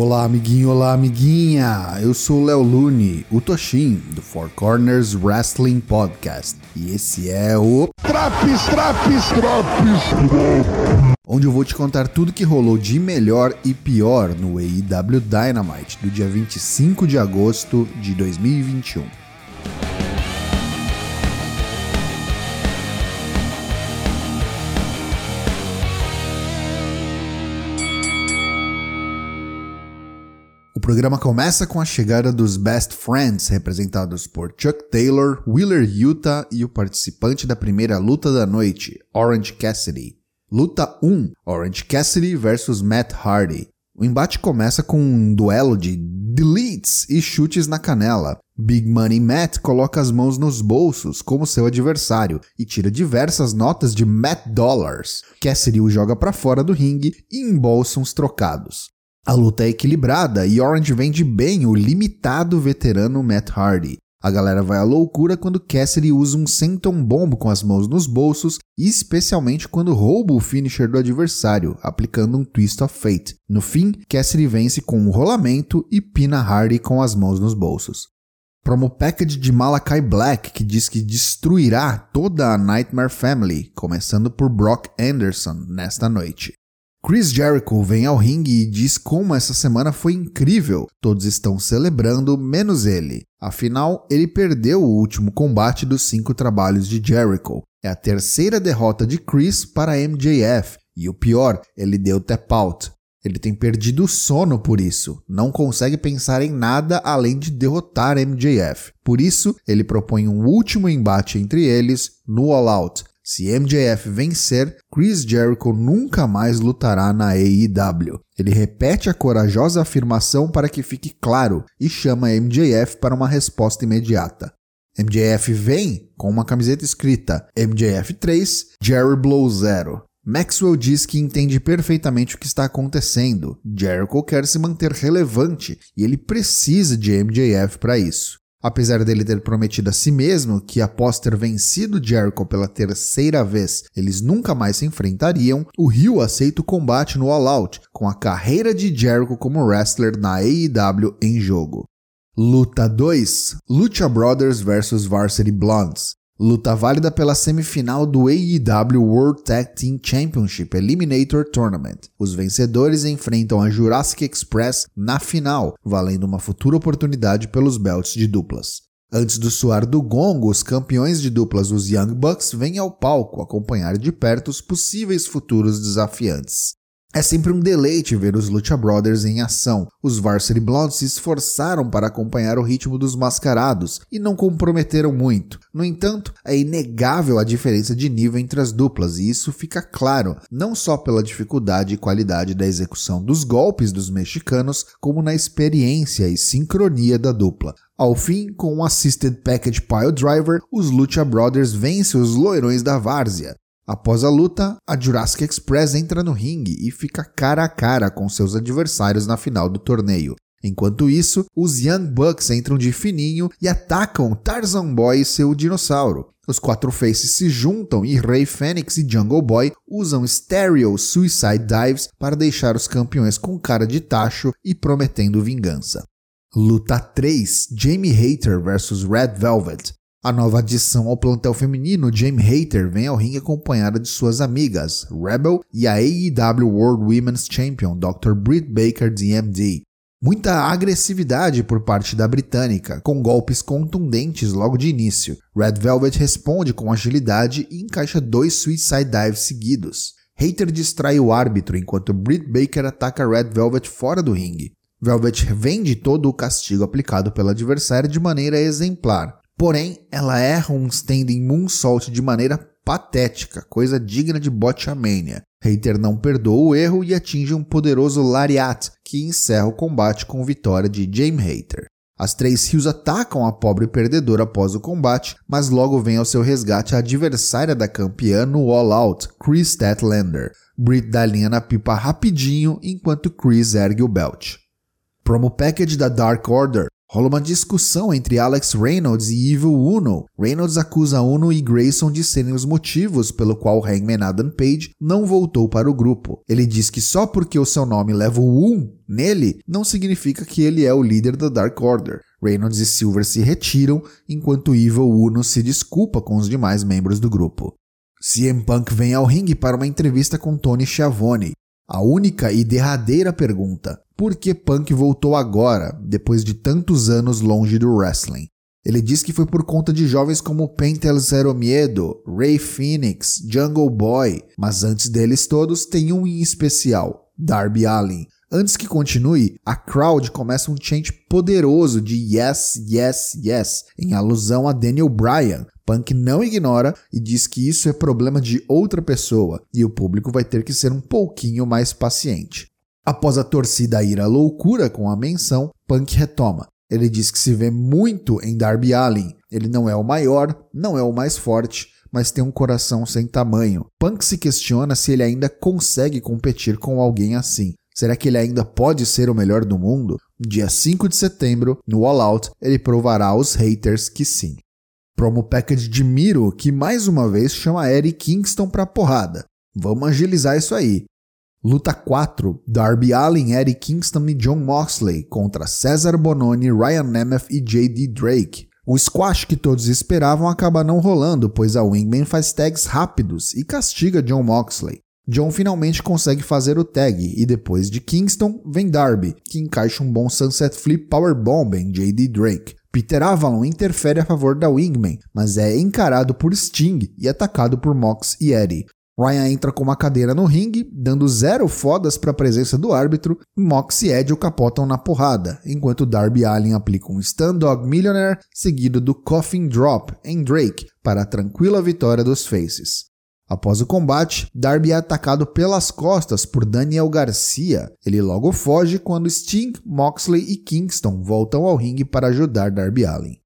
Olá, amiguinho, olá, amiguinha! Eu sou o Léo Lune, o Toshin, do Four Corners Wrestling Podcast. E esse é o. Traps, traps, traps! Onde eu vou te contar tudo que rolou de melhor e pior no AEW Dynamite do dia 25 de agosto de 2021. Programa começa com a chegada dos Best Friends, representados por Chuck Taylor, Wheeler Utah e o participante da primeira luta da noite, Orange Cassidy. Luta 1: Orange Cassidy versus Matt Hardy. O embate começa com um duelo de deletes e chutes na canela. Big Money Matt coloca as mãos nos bolsos como seu adversário e tira diversas notas de Matt Dollars. Cassidy o joga para fora do ringue e embolsa uns trocados. A luta é equilibrada e Orange vende bem o limitado veterano Matt Hardy. A galera vai à loucura quando Cassidy usa um senton bomb com as mãos nos bolsos e especialmente quando rouba o finisher do adversário, aplicando um Twist of Fate. No fim, Cassidy vence com um rolamento e pina Hardy com as mãos nos bolsos. Promo package de Malakai Black que diz que destruirá toda a Nightmare Family, começando por Brock Anderson nesta noite. Chris Jericho vem ao ringue e diz como essa semana foi incrível. Todos estão celebrando, menos ele. Afinal, ele perdeu o último combate dos cinco trabalhos de Jericho. É a terceira derrota de Chris para MJF. E o pior, ele deu tap out. Ele tem perdido o sono por isso, não consegue pensar em nada além de derrotar MJF. Por isso, ele propõe um último embate entre eles no All Out, se MJF vencer, Chris Jericho nunca mais lutará na AEW. Ele repete a corajosa afirmação para que fique claro e chama MJF para uma resposta imediata. MJF vem com uma camiseta escrita MJF 3, Jerry Blow 0. Maxwell diz que entende perfeitamente o que está acontecendo. Jericho quer se manter relevante e ele precisa de MJF para isso. Apesar dele ter prometido a si mesmo que após ter vencido Jericho pela terceira vez, eles nunca mais se enfrentariam, o Rio aceita o combate no All Out, com a carreira de Jericho como wrestler na AEW em jogo. Luta 2: Lucha Brothers vs Varsity Blondes. Luta válida pela semifinal do AEW World Tag Team Championship Eliminator Tournament. Os vencedores enfrentam a Jurassic Express na final, valendo uma futura oportunidade pelos belts de duplas. Antes do soar do gongo, os campeões de duplas, os Young Bucks, vêm ao palco acompanhar de perto os possíveis futuros desafiantes. É sempre um deleite ver os Lucha Brothers em ação. Os Varsity Blondes se esforçaram para acompanhar o ritmo dos mascarados e não comprometeram muito. No entanto, é inegável a diferença de nível entre as duplas, e isso fica claro não só pela dificuldade e qualidade da execução dos golpes dos mexicanos, como na experiência e sincronia da dupla. Ao fim, com um Assisted Package Pile Driver, os Lucha Brothers vencem os loirões da várzea. Após a luta, a Jurassic Express entra no ringue e fica cara a cara com seus adversários na final do torneio. Enquanto isso, os Young Bucks entram de fininho e atacam Tarzan Boy e seu dinossauro. Os quatro faces se juntam e Ray Fênix e Jungle Boy usam Stereo Suicide Dives para deixar os campeões com cara de tacho e prometendo vingança. Luta 3: Jamie Hater vs Red Velvet. A nova adição ao plantel feminino, Jamie Hater, vem ao ringue acompanhada de suas amigas, Rebel e a AEW World Women's Champion, Dr. Britt Baker DMD. Muita agressividade por parte da britânica, com golpes contundentes logo de início. Red Velvet responde com agilidade e encaixa dois Suicide Dives seguidos. Hater distrai o árbitro enquanto Britt Baker ataca Red Velvet fora do ringue. Velvet vende todo o castigo aplicado pela adversária de maneira exemplar, Porém, ela erra um standing moonsault de maneira patética, coisa digna de Botchamania. Hater não perdoa o erro e atinge um poderoso Lariat, que encerra o combate com vitória de James Hater. As três rios atacam a pobre perdedora após o combate, mas logo vem ao seu resgate a adversária da campeã no All Out, Chris Statlander. Britt dá linha na pipa rapidinho enquanto Chris ergue o belt. Promo package da Dark Order Rola uma discussão entre Alex Reynolds e Evil Uno. Reynolds acusa Uno e Grayson de serem os motivos pelo qual Hangman Adam Page não voltou para o grupo. Ele diz que só porque o seu nome leva o 1 nele, não significa que ele é o líder da Dark Order. Reynolds e Silver se retiram, enquanto Evil Uno se desculpa com os demais membros do grupo. CM Punk vem ao ringue para uma entrevista com Tony Schiavone. A única e derradeira pergunta: por que Punk voltou agora, depois de tantos anos longe do wrestling. Ele diz que foi por conta de jovens como Pentel Zero Miedo, Ray Phoenix, Jungle Boy, mas antes deles todos tem um em especial, Darby Allin. Antes que continue, a crowd começa um chant poderoso de yes, yes, yes, em alusão a Daniel Bryan. Punk não ignora e diz que isso é problema de outra pessoa e o público vai ter que ser um pouquinho mais paciente. Após a torcida ir à loucura com a menção, Punk retoma. Ele diz que se vê muito em Darby Allin. Ele não é o maior, não é o mais forte, mas tem um coração sem tamanho. Punk se questiona se ele ainda consegue competir com alguém assim. Será que ele ainda pode ser o melhor do mundo? Dia 5 de setembro, no All Out, ele provará aos haters que sim. Promo package de Miro, que mais uma vez chama Eric Kingston pra porrada. Vamos agilizar isso aí. Luta 4: Darby Allin, Eddie Kingston e John Moxley contra Cesar Bononi, Ryan Nemeth e J.D. Drake. O squash que todos esperavam acaba não rolando, pois a Wingman faz tags rápidos e castiga John Moxley. John finalmente consegue fazer o tag e depois de Kingston vem Darby, que encaixa um bom Sunset Flip Powerbomb em J.D. Drake. Peter Avalon interfere a favor da Wingman, mas é encarado por Sting e atacado por Mox e Eddie. Ryan entra com uma cadeira no ringue, dando zero fodas para a presença do árbitro, e Mox e Edge o capotam na porrada, enquanto Darby Allin aplica um Stand Dog Millionaire, seguido do Coffin Drop em Drake, para a tranquila vitória dos Faces. Após o combate, Darby é atacado pelas costas por Daniel Garcia. Ele logo foge quando Sting, Moxley e Kingston voltam ao ringue para ajudar Darby Allin.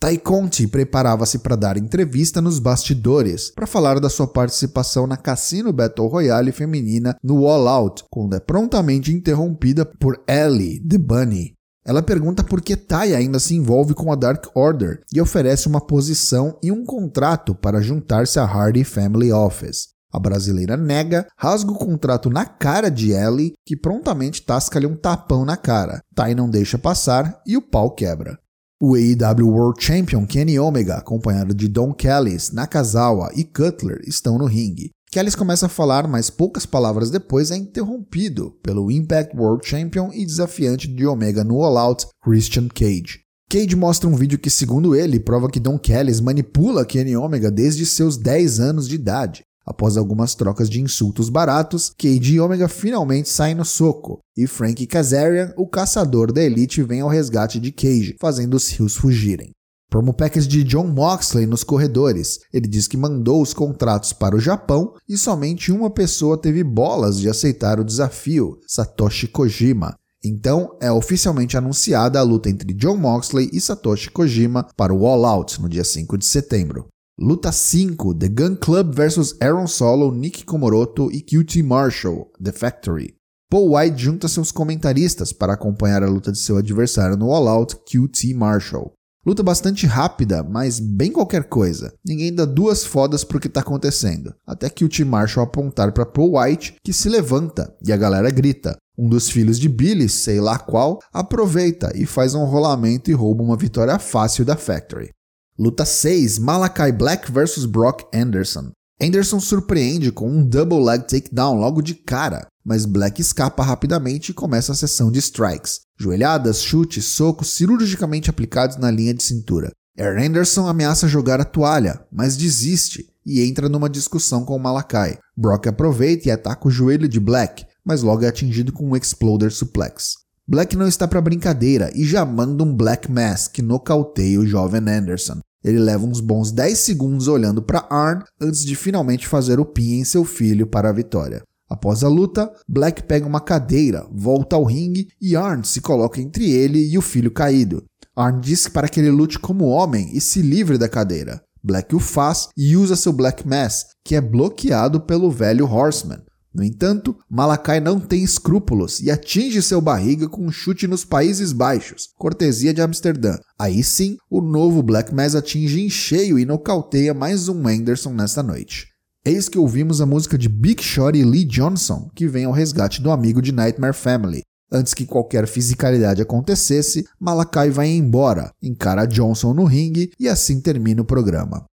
Tai Conti preparava-se para dar entrevista nos bastidores para falar da sua participação na Cassino Battle Royale feminina no All Out, quando é prontamente interrompida por Ellie, The Bunny. Ela pergunta por que Tai ainda se envolve com a Dark Order e oferece uma posição e um contrato para juntar-se à Hardy Family Office. A brasileira nega, rasga o contrato na cara de Ellie, que prontamente tasca-lhe um tapão na cara. Tai não deixa passar e o pau quebra. O AEW World Champion Kenny Omega, acompanhado de Don Callis, Nakazawa e Cutler, estão no ringue. Callis começa a falar, mas poucas palavras depois é interrompido pelo Impact World Champion e desafiante de Omega no All Out, Christian Cage. Cage mostra um vídeo que, segundo ele, prova que Don Callis manipula Kenny Omega desde seus 10 anos de idade. Após algumas trocas de insultos baratos, Cade e Omega finalmente saem no soco, e Frank Kazarian, o caçador da elite, vem ao resgate de Cage, fazendo os rios fugirem. Promo package de John Moxley nos corredores. Ele diz que mandou os contratos para o Japão e somente uma pessoa teve bolas de aceitar o desafio, Satoshi Kojima. Então é oficialmente anunciada a luta entre John Moxley e Satoshi Kojima para o All Out no dia 5 de setembro. Luta 5: The Gun Club vs Aaron Solo, Nick Komoroto e QT Marshall, The Factory. Paul White junta seus comentaristas para acompanhar a luta de seu adversário no All Out, QT Marshall. Luta bastante rápida, mas bem qualquer coisa. Ninguém dá duas fodas pro que está acontecendo. Até que o T. Marshall apontar para Paul White, que se levanta e a galera grita. Um dos filhos de Billy, sei lá qual, aproveita e faz um rolamento e rouba uma vitória fácil da Factory. Luta 6: Malakai Black vs Brock Anderson. Anderson surpreende com um double leg takedown logo de cara, mas Black escapa rapidamente e começa a sessão de strikes. Joelhadas, chutes, socos cirurgicamente aplicados na linha de cintura. Aaron Anderson ameaça jogar a toalha, mas desiste e entra numa discussão com Malakai. Brock aproveita e ataca o joelho de Black, mas logo é atingido com um Exploder Suplex. Black não está para brincadeira e já manda um Black Mass que nocauteia o jovem Anderson. Ele leva uns bons 10 segundos olhando para Arn antes de finalmente fazer o pin em seu filho para a vitória. Após a luta, Black pega uma cadeira, volta ao ringue e Arn se coloca entre ele e o filho caído. Arn diz para que ele lute como homem e se livre da cadeira. Black o faz e usa seu Black Mass, que é bloqueado pelo velho Horseman. No entanto, Malakai não tem escrúpulos e atinge seu barriga com um chute nos Países Baixos, cortesia de Amsterdã. Aí sim, o novo Black Mass atinge em cheio e nocauteia mais um Anderson nesta noite. Eis que ouvimos a música de Big Shot e Lee Johnson, que vem ao resgate do amigo de Nightmare Family. Antes que qualquer fisicalidade acontecesse, Malakai vai embora, encara Johnson no ringue e assim termina o programa.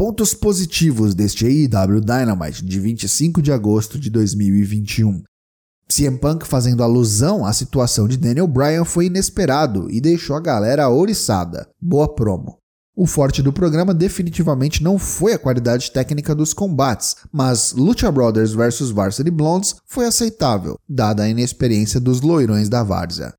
Pontos positivos deste AEW Dynamite de 25 de agosto de 2021. CM Punk fazendo alusão à situação de Daniel Bryan foi inesperado e deixou a galera ouriçada. Boa promo. O forte do programa definitivamente não foi a qualidade técnica dos combates, mas Lucha Brothers vs Varsity Blondes foi aceitável, dada a inexperiência dos loirões da várzea.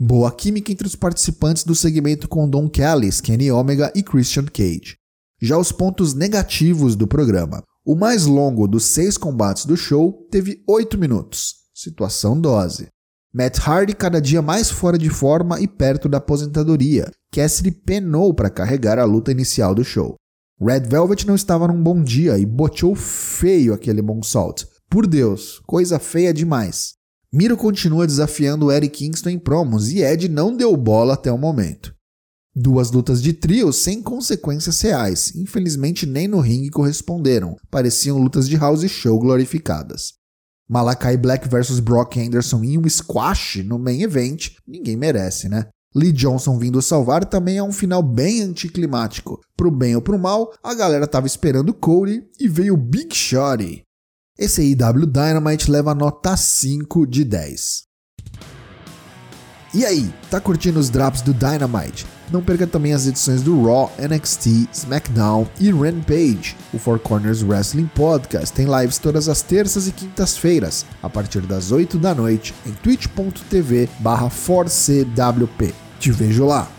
Boa química entre os participantes do segmento com Don Callis, Kenny Omega e Christian Cage. Já os pontos negativos do programa. O mais longo dos seis combates do show teve 8 minutos. Situação dose. Matt Hardy cada dia mais fora de forma e perto da aposentadoria. Cassidy penou para carregar a luta inicial do show. Red Velvet não estava num bom dia e boteou feio aquele moonsault. Por Deus, coisa feia demais. Miro continua desafiando Eric Kingston em promos e Ed não deu bola até o momento. Duas lutas de trio sem consequências reais, infelizmente nem no ringue corresponderam, pareciam lutas de house show glorificadas. Malakai Black vs Brock Anderson em um squash no main event, ninguém merece, né? Lee Johnson vindo salvar também é um final bem anticlimático. Pro bem ou pro mal, a galera tava esperando Cody e veio Big Shotty. Esse IW Dynamite leva nota 5 de 10. E aí, tá curtindo os drops do Dynamite? Não perca também as edições do Raw, NXT, SmackDown e Rampage. O Four Corners Wrestling Podcast tem lives todas as terças e quintas-feiras, a partir das 8 da noite, em twitch.tv/4cwp. Te vejo lá!